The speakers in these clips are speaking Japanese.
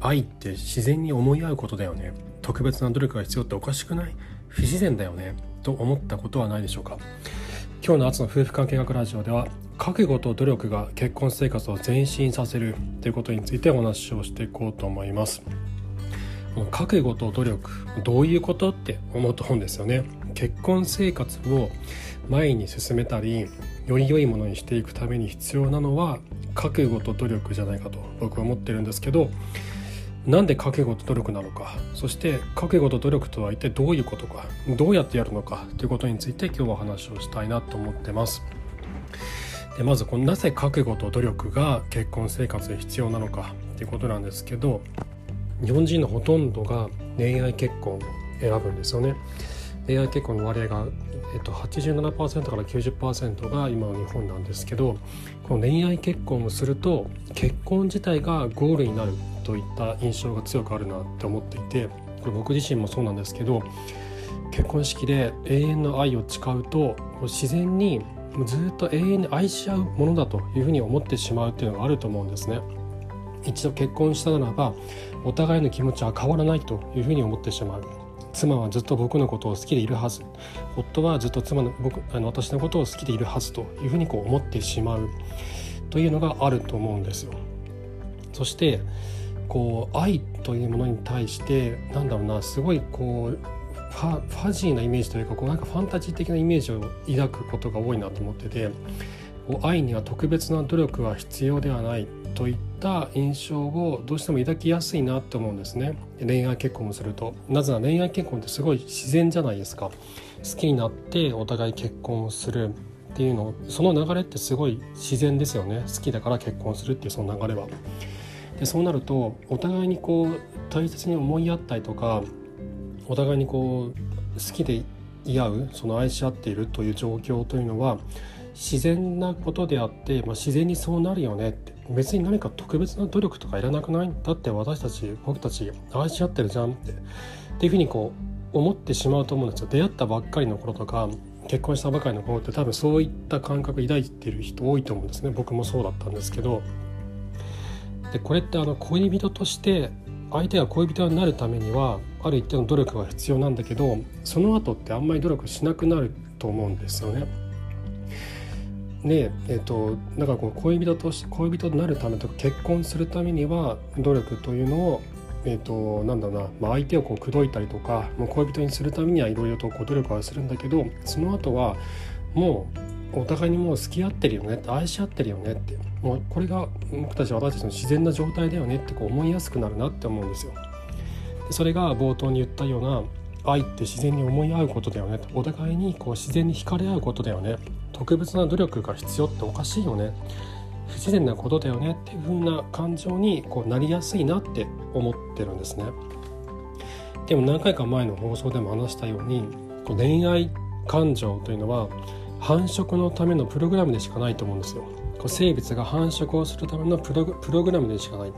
愛って自然に思い合うことだよね。特別な努力が必要っておかしくない？不自然だよね。と思ったことはないでしょうか。今日の夏の夫婦関係学ラジオでは覚悟と努力が結婚生活を前進させるということについてお話をしていこうと思います。覚悟と努力どういうことって思うと思うんですよね。結婚生活を前に進めたりより良いものにしていくために必要なのは覚悟と努力じゃないかと僕は思ってるんですけどなんで覚悟と努力なのかそして覚悟と努力とは一体どういうことかどうやってやるのかということについて今日は話をしたいなと思ってます。でまずこのなぜ覚悟と努力が結婚生活に必要なのかっていうことなんですけど日本人のほとんどが恋愛結婚を選ぶんですよね。恋愛結婚の割合が、えっと、87%から90%が今の日本なんですけどこの恋愛結婚をすると結婚自体がゴールになるといった印象が強くあるなって思っていてこれ僕自身もそうなんですけど結婚式で永遠の愛を誓うと自然にずっと永遠に愛し合うものだというふうに思ってしまうっていうのがあると思うんですね。一度結婚したならばお互いの気持ちは変わらないというふうに思ってしまう妻はずっと僕のことを好きでいるはず夫はずっと妻の僕あの私のことを好きでいるはずというふうにこう思ってしまうというのがあると思うんですよ。そしてこう愛というものに対してなんだろうなすごいこうファファジーなイメージというかこうなんかファンタジー的なイメージを抱くことが多いなと思ってて愛には特別な努力は必要ではないといった印象をどうしても抱きやすいなと思うんですね。恋愛結婚をすると。なぜなら恋愛結婚ってすごい自然じゃないですか。好きになってお互い結婚をする。っていうのその流れってすごい自然ですよね。好きだから結婚するっていうその流れは。でそうなるとお互いにこう大切に思いやったりとかお互いにこう好きでい合うその愛し合っているという状況というのは自然なことであって、まあ、自然にそうなるよねって。別に何か特別な努力とかいらなくない？だって私たち僕たち愛し合ってるじゃんって。っていうふうにこう思ってしまうと思うんですよ出会ったばっかりの頃とか結婚したばかりの頃って多分そういった感覚抱いてる人多いと思うんですね。僕もそうだったんですけど。でこれってあの恋人として相手が恋人になるためにはある一定の努力が必要なんだけどその後ってあんまり努力しなくなると思うんですよね。で、えーと、だからこう恋人として恋人になるためとか結婚するためには努力というのを、えーと、なんだろうな、まあ、相手をこう口説いたりとかもう恋人にするためにはいろいろとこう努力はするんだけどその後はもうお互いにもう付き合ってるよねって愛し合ってるよねってもうこれが僕たち私たちの自然な状態だよねってこう思いやすくなるなって思うんですよ。それが冒頭に言ったような愛って自然に思い合うことだよねお互いにこう自然に惹かれ合うことだよね特別な努力が必要っておかしいよね不自然なことだよねっていう風な感情にこうなりやすいなって思ってるんですね。でも何回か前の放送でも話したように恋愛感情というのは繁殖のためのプログラムでしかないと思うんですよ。こう生物が繁殖をするためのプログラムでしかない。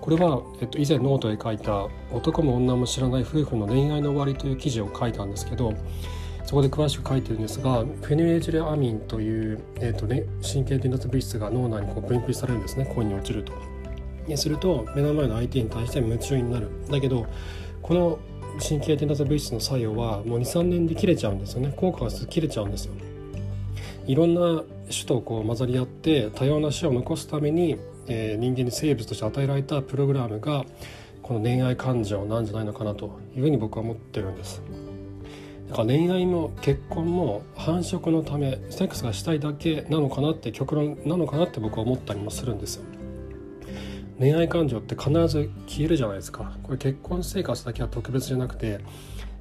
これは、えっと、以前ノートで書いた「男も女も知らない夫婦の恋愛の終わり」という記事を書いたんですけどそこで詳しく書いてるんですがフェニュエジルアミンという、えーとね、神経伝達物質が脳内にこう分泌されるんですね恋に落ちると。すると目の前の相手に対して夢中になるだけどこの神経伝達物質の作用はもう23年で切れちゃうんですよね効果が切れちゃうんですよいろんな種とこう混ざり合って多様な種を残すために、えー、人間に生物として与えられたプログラムがこの恋愛感情なんじゃないのかなというふうに僕は思ってるんです。だから恋愛も結婚も繁殖のためセックスがしたいだけなのかなって極論なのかなって僕は思ったりもするんです。よ恋愛感情って必ず消えるじゃないですか。これ結婚生活だけは特別じゃなくて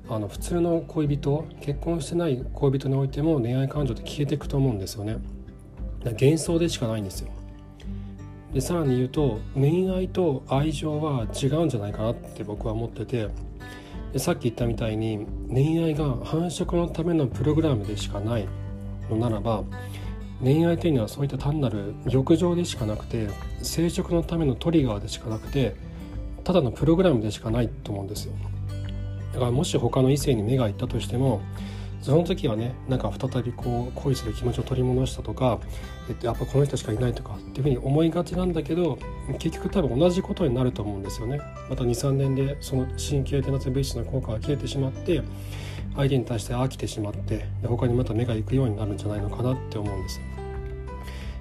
あの普通の恋人結婚してない恋人においても恋愛感情って消えていくと思うんですよね。幻想でしかないんですよ。でさらに言うと恋愛と愛情は違うんじゃないかなって僕は思ってて。でさっき言ったみたいに恋愛が繁殖のためのプログラムでしかないのならば恋愛というのはそういった単なる欲情でしかなくて生殖のためのトリガーでしかなくてただのプログラムでしかないと思うんですよ。だからもし他の異性に目がいったとしてもその時はねなんか再びこう恋する気持ちを取り戻したとか、えっと、やっぱこの人しかいないとかっていうふうに思いがちなんだけど結局多分同じことになると思うんですよね。また23年でその神経伝達物質の効果が切れてしまって相手に対して飽きてしまってで他にまた目が行くようになるんじゃないのかなって思うんです。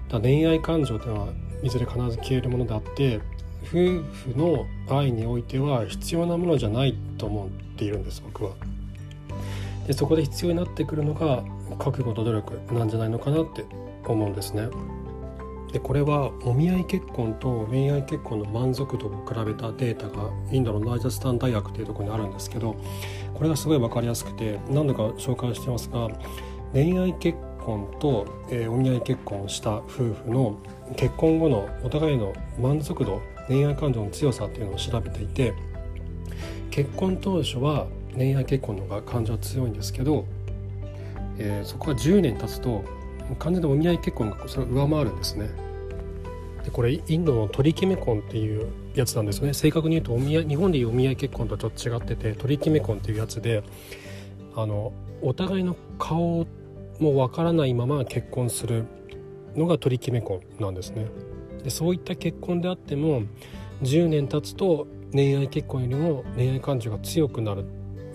だ恋愛感情というのはいずれ必ず消えるものであって夫婦の愛においては必要なものじゃないと思っているんです僕は。でそこで必要になってくるのが覚悟と努力なんじゃないのかなって思うんですね。でこれはお見合い結婚と恋愛結婚の満足度を比べたデータがインドのラージャスタン大学っていうところにあるんですけどこれがすごい分かりやすくて何度か紹介してますが恋愛結婚と、えー、お見合い結婚した夫婦の結婚後のお互いの満足度恋愛感情の強さっていうのを調べていて結婚当初は恋愛結婚の方が感情は強いんですけど、えー、そこが10年経つと完全にお見合い結婚がそれを上回るんですね。でこれインドの取り決め婚っていうやつなんですね正確に言うとお見合い日本でいうお見合い結婚とちょっと違ってて取り決め婚っていうやつであのお互いの顔もわからないまま結婚するのが取り決め婚なんですね。でそういった結婚であっても10年経つと恋愛結婚よりも恋愛感情が強くなる。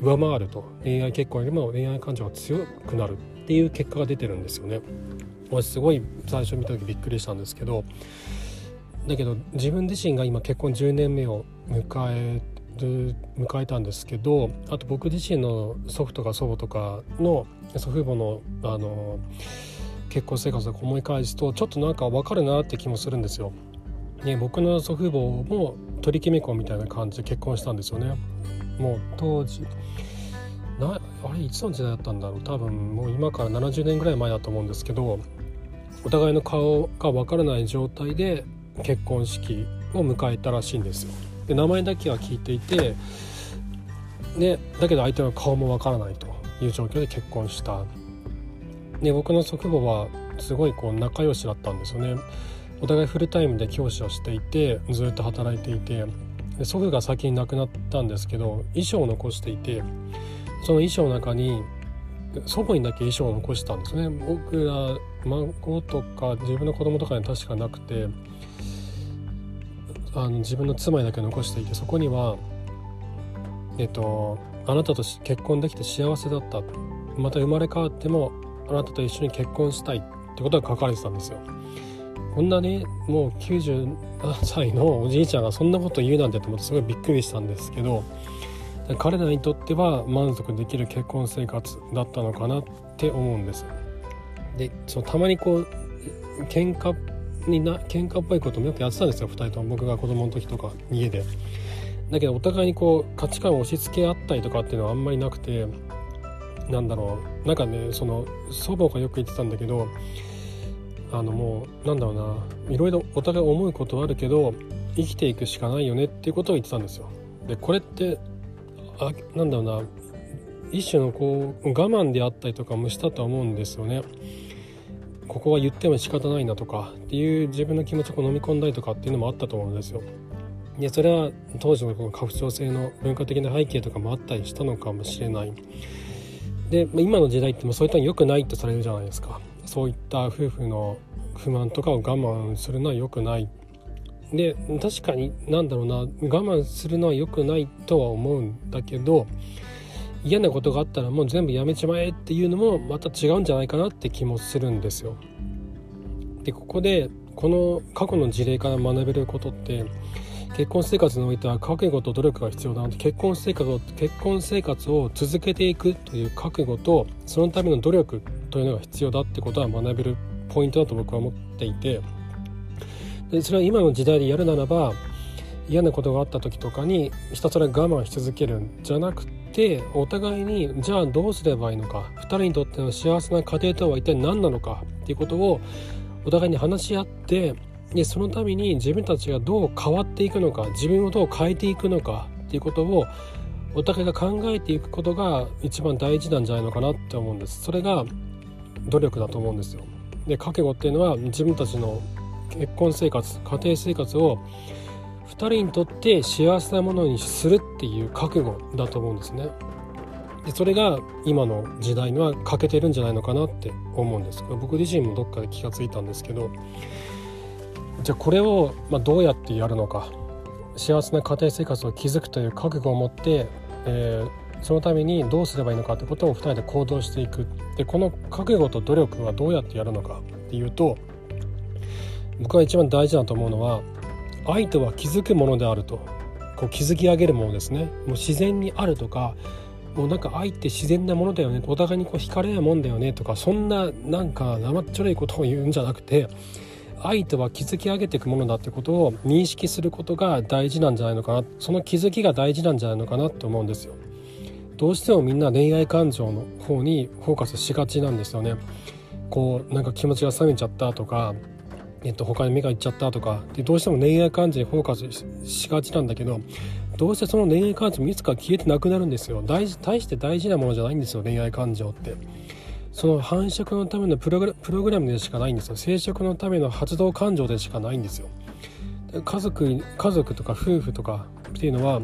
上回ると。恋愛結婚よりも恋愛感情が強くなる。っていう結果が出てるんですよね。私すごい最初見た時びっくりしたんですけど。だけど自分自身が今結婚10年目を迎える迎えたんですけどあと僕自身の祖父とか祖母とかの祖父母のあの結婚生活を思い返すとちょっとなんか分かるなって気もするんですよ。ね、僕の祖父母も取り決め婚みたいな感じで結婚したんですよね。もう当時なあれいつの時代だったんだろう多分もう今から70年ぐらい前だと思うんですけどお互いの顔が分からない状態で結婚式を迎えたらしいんですよ。で名前だけは聞いていてでだけど相手の顔も分からないという状況で結婚したで僕の祖父母はすごいこう仲良しだったんですよね。お互いフルタイムで教師をしていてずっと働いていて祖父が先に亡くなったんですけど衣装を残していてその衣装の中に祖母にだけ衣装を残したんですね。僕ら孫とか自分の子供とかに確かなくてあの自分の妻にだけ残していてそこにはえっとあなたと結婚できて幸せだった。また生まれ変わってもあなたと一緒に結婚したいってことが書かれてたんですよ。こんなねもう97歳のおじいちゃんがそんなこと言うなんてと思ってすごいびっくりしたんですけど彼らにとっては満足できる結婚生活だったのかなって思うんです。でそのたまにこう喧嘩にな喧嘩っぽいこともよくやってたんですよ2人とも僕が子供の時とか家で。だけどお互いにこう価値観を押し付け合ったりとかっていうのはあんまりなくてなんだろうなんかねその祖母がよく言ってたんだけどあのもうなんだろうないろいろお互い思うことはあるけど生きていくしかないよねっていうことを言ってたんですよ。でこれってあなんだろうな一種のこう我慢であったりとかもしたとは思うんですよね。ここは言っても仕方ないなとかっていう自分の気持ちを飲み込んだりとかっていうのもあったと思うんですよ。でそれは当時のこの家父長制の文化的な背景とかもあったりしたのかもしれない。で今の時代ってもそういったの良くないとされるじゃないですか。そういった夫婦の不満とかを我慢するのは良くない。で確かに何だろうな。我慢するのは良くないとは思うんだけど嫌なことがあったらもう全部やめちまえっていうのもまた違うんじゃないかなって気もするんですよ。でここでこの過去の事例から学べることって結婚生活においては覚悟と努力が必要だなと結婚生活を結婚生活を続けていくという覚悟とそのための努力というのが必要だってことは学べるポイントだと僕は思っていてでそれは今の時代でやるならば嫌なことがあった時とかにひたすら我慢し続けるんじゃなくてお互いにじゃあどうすればいいのか2人にとっての幸せな家庭とは一体何なのかっていうことをお互いに話し合ってでそのために自分たちがどう変わっていくのか自分をどう変えていくのかっていうことをお互いが考えていくことが一番大事なんじゃないのかなって思うんです。それが努力だと思うんですよ。で覚悟っていうのは自分たちの結婚生活家庭生活を2人にとって幸せなものにするっていう覚悟だと思うんですね。でそれが今の時代には欠けてるんじゃないのかなって思うんです。僕自身もどっかで気が付いたんですけどじゃあこれをまどうやってやるのか。幸せな家庭生活を築くという覚悟を持って、えー、そのためにどうすればいいのかということを2人で行動していく。でこの覚悟と努力はどうやってやるのかっていうと僕が一番大事だと思うのは愛とは気づくものであると。こう築き上げるものですね。もう自然にあるとかもうなんか愛って自然なものだよね。お互いにこう惹かれ合うもんだよねとかそんななんか生っちょろいことを言うんじゃなくて愛とは築き上げていくものだってことを認識することが大事なんじゃないのかなその気づきが大事なんじゃないのかなと思うんですよ。どうしてもみんな恋愛感情の方にフォーカスしがちなんですよね。こうなんか気持ちが冷めちゃったとかえっと、他に目がいっちゃったとか。でどうしても恋愛感情にフォーカスしがちなんだけどどうしてその恋愛感情もいつか消えてなくなるんですよ。大事大して大事なものじゃないんですよ恋愛感情って。その繁殖のためのプログラムでしかないんですよ。生殖のための発動感情でしかないんですよ。家族家族とか夫婦とかっていうのは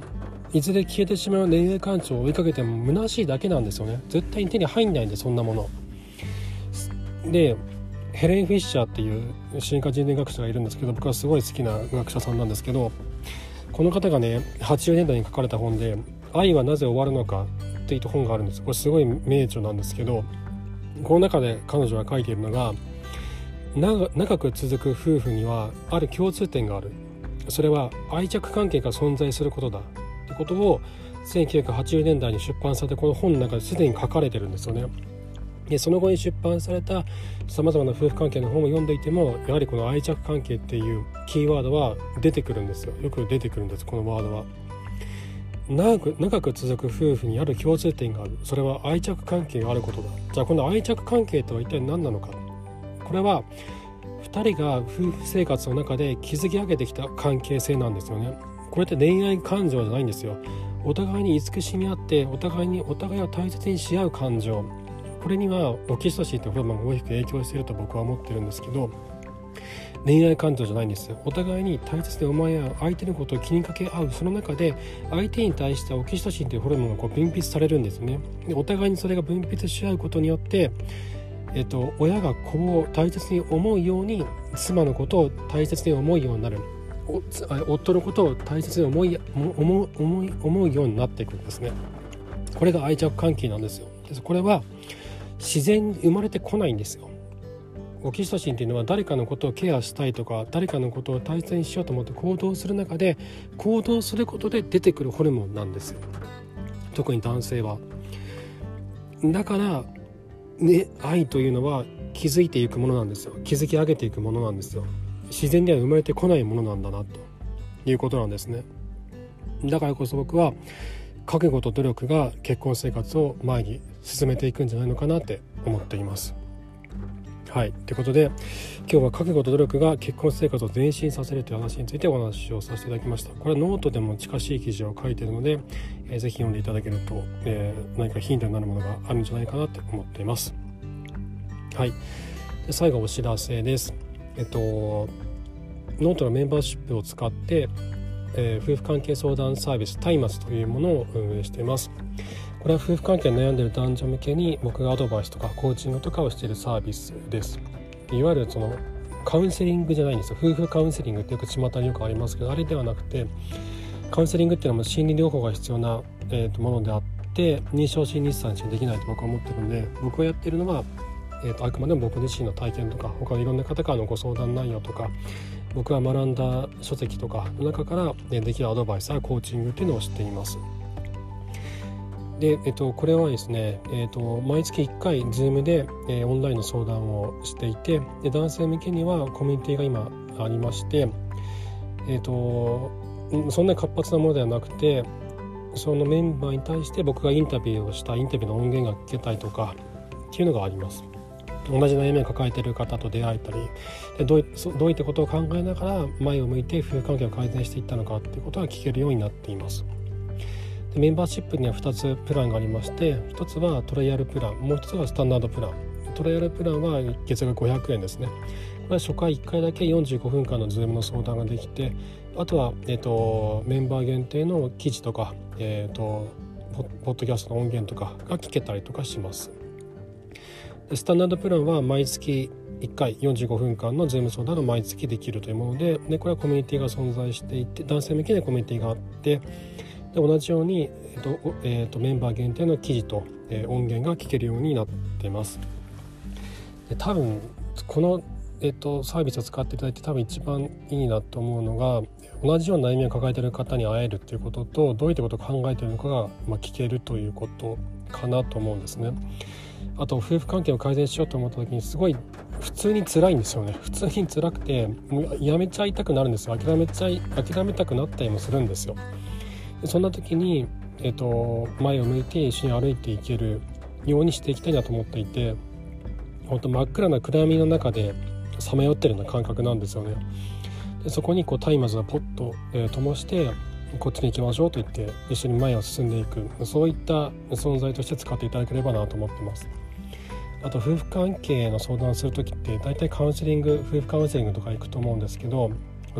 いずれ消えてしまう恋愛感情を追いかけても虚しいだけなんですよね。絶対に手に入んないんでそんなもの。でヘレン・フィッシャーっていう進化人類学者がいるんですけど僕はすごい好きな学者さんなんですけどこの方がね80年代に書かれた本で「愛はなぜ終わるのか」っていう本があるんです。これすごい名著なんですけどこの中で彼女が書いているのが長く続く夫婦にはある共通点がある。それは愛着関係が存在することだ。ってことを1980年代に出版されてこの本の中ですでに書かれてるんですよね。でその後に出版されたさまざまな夫婦関係の本を読んでいてもやはりこの愛着関係っていうキーワードは出てくるんですよ。よく出てくるんですこのワードは。長く長く続く夫婦にある共通点がある。それは愛着関係があることだ。じゃあこの愛着関係とは一体何なのかこれは2人が夫婦生活の中で築き上げてきた関係性なんですよね。これって恋愛感情じゃないんですよ。お互いに慈しみ合ってお互いにお互いを大切にし合う感情。これにはオキシトシンとホルモンが大きく影響していると僕は思ってるんですけど恋愛感情じゃないんですお互いに大切に思い合う相手のことを気にかけ合う。その中で相手に対してオキシトシンというホルモンがこう分泌されるんですね。でお互いにそれが分泌し合うことによってえっと、親が子を大切に思うように妻のことを大切に思うようになる。夫のことを大切に思い思う思い思うようになっていくんですね。これが愛着関係なんですよ。これは自然に生まれてこないんですよ。オキシトシンっていうのは誰かのことをケアしたいとか誰かのことを大切にしようと思って行動する中で行動することで出てくるホルモンなんですよ。特に男性は。だからね愛というのは気づいていくものなんですよ。築き上げていくものなんですよ。自然には生まれてこないものなんだなと。いうことなんですね。だからこそ僕は覚悟と努力が結婚生活を前に進めていくんじゃないのかなって思っています。はい。ということで今日は覚悟と努力が結婚生活を前進させるという話についてお話をさせていただきました。これはノートでも近しい記事を書いているので、えー、ぜひ読んでいただけると、えー、何かヒントになるものがあるんじゃないかなって思っています。はい。で最後お知らせです。えっとノートのメンバーシップを使ってえー、夫婦関係相談サービスタイマスというものを運営しています。これは夫婦関係に悩んでる男女向けに僕がアドバイスとかコーチングとかをしているサービスですいわゆるそのカウンセリングじゃないんですよ夫婦カウンセリングってよく巷によくありますけどあれではなくてカウンセリングっていうのは心理療法が必要な、えー、とものであって認証心理師さんしかできないと僕は思ってるんで僕がやってるのは、えー、とあくまでも僕自身の体験とか他のいろんな方からのご相談内容とか僕が学んだ書籍とかの中からできるアドバイスやコーチングっていうのをしています。で、えっと、これはですね、えっと、毎月1回 Zoom で、えー、オンラインの相談をしていてで男性向けにはコミュニティが今ありまして、えっと、そんなに活発なものではなくてそのメンバーに対して僕がインタビューをしたインタビューの音源が聞けたりとかっていうのがあります。同じ悩みを抱えている方と出会えたりでどうどういったことを考えながら前を向いて夫婦関係を改善していったのかっていうことが聞けるようになっています。でメンバーシップには2つプランがありまして1つはトライアルプランもう1つはスタンダードプラン。トライアルプランは月額500円ですね。これは初回1回だけ45分間の Zoom の相談ができてあとは、えーと、メンバー限定の記事とか、えーと、ポッドキャストの音源とかが聞けたりとかします。でスタンダードプランは毎月1回45分間の Zoom 相談が毎月できるというものででこれはコミュニティが存在していて男性向けにコミュニティがあってで同じように、えーとえーと、メンバー限定の記事と、えー、音源が聞けるようになってます。で多分この、えーと、サービスを使っていただいて多分一番いいなと思うのが同じような悩みを抱えている方に会えるっていうこととどういったことを考えているのかが、まあ、聞けるということかなと思うんですね。あと夫婦関係を改善しようと思った時にすごい普通に辛いんですよね。普通に辛くてもうやめちゃいたくなるんですよ。諦めちゃい諦めたくなったりもするんですよ。そんな時に、えーと、前を向いて一緒に歩いていけるようにしていきたいなと思っていて本当真っ暗な暗闇の中でさまよってるような感覚なんですよね。でそこにこう松明をポッと、えー、灯してこっちに行きましょうと言って一緒に前を進んでいく。そういった存在として使っていただければなと思ってます。あと夫婦関係の相談する時って大体カウンセリング夫婦カウンセリングとか行くと思うんですけど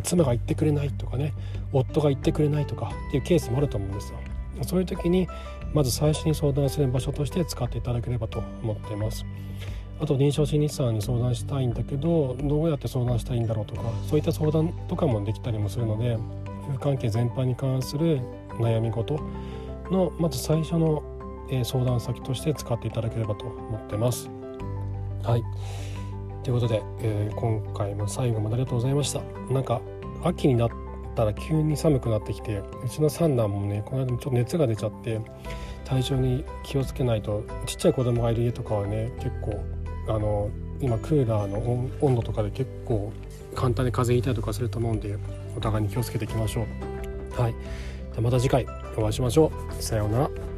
妻が言ってくれないとかね夫が言ってくれないとかっていうケースもあると思うんですよ。そういう時にまず最初に相談する場所として使っていただければと思っています。あと臨床心理士さんに相談したいんだけどどうやって相談したらいいんだろうとかそういった相談とかもできたりもするので夫婦関係全般に関する悩み事のまず最初の相談先として使っていただければと思ってます。はい。ということで、えー、今回も最後までありがとうございました。なんか秋になったら急に寒くなってきてうちの三男もねこの間ちょっと熱が出ちゃって体調に気をつけないとちっちゃい子供がいる家とかはね結構あの今クーラーの温度とかで結構簡単に風邪ひいたりとかすると思うんでお互いに気をつけていきましょう。はい、また次回お会いしましょう。さようなら。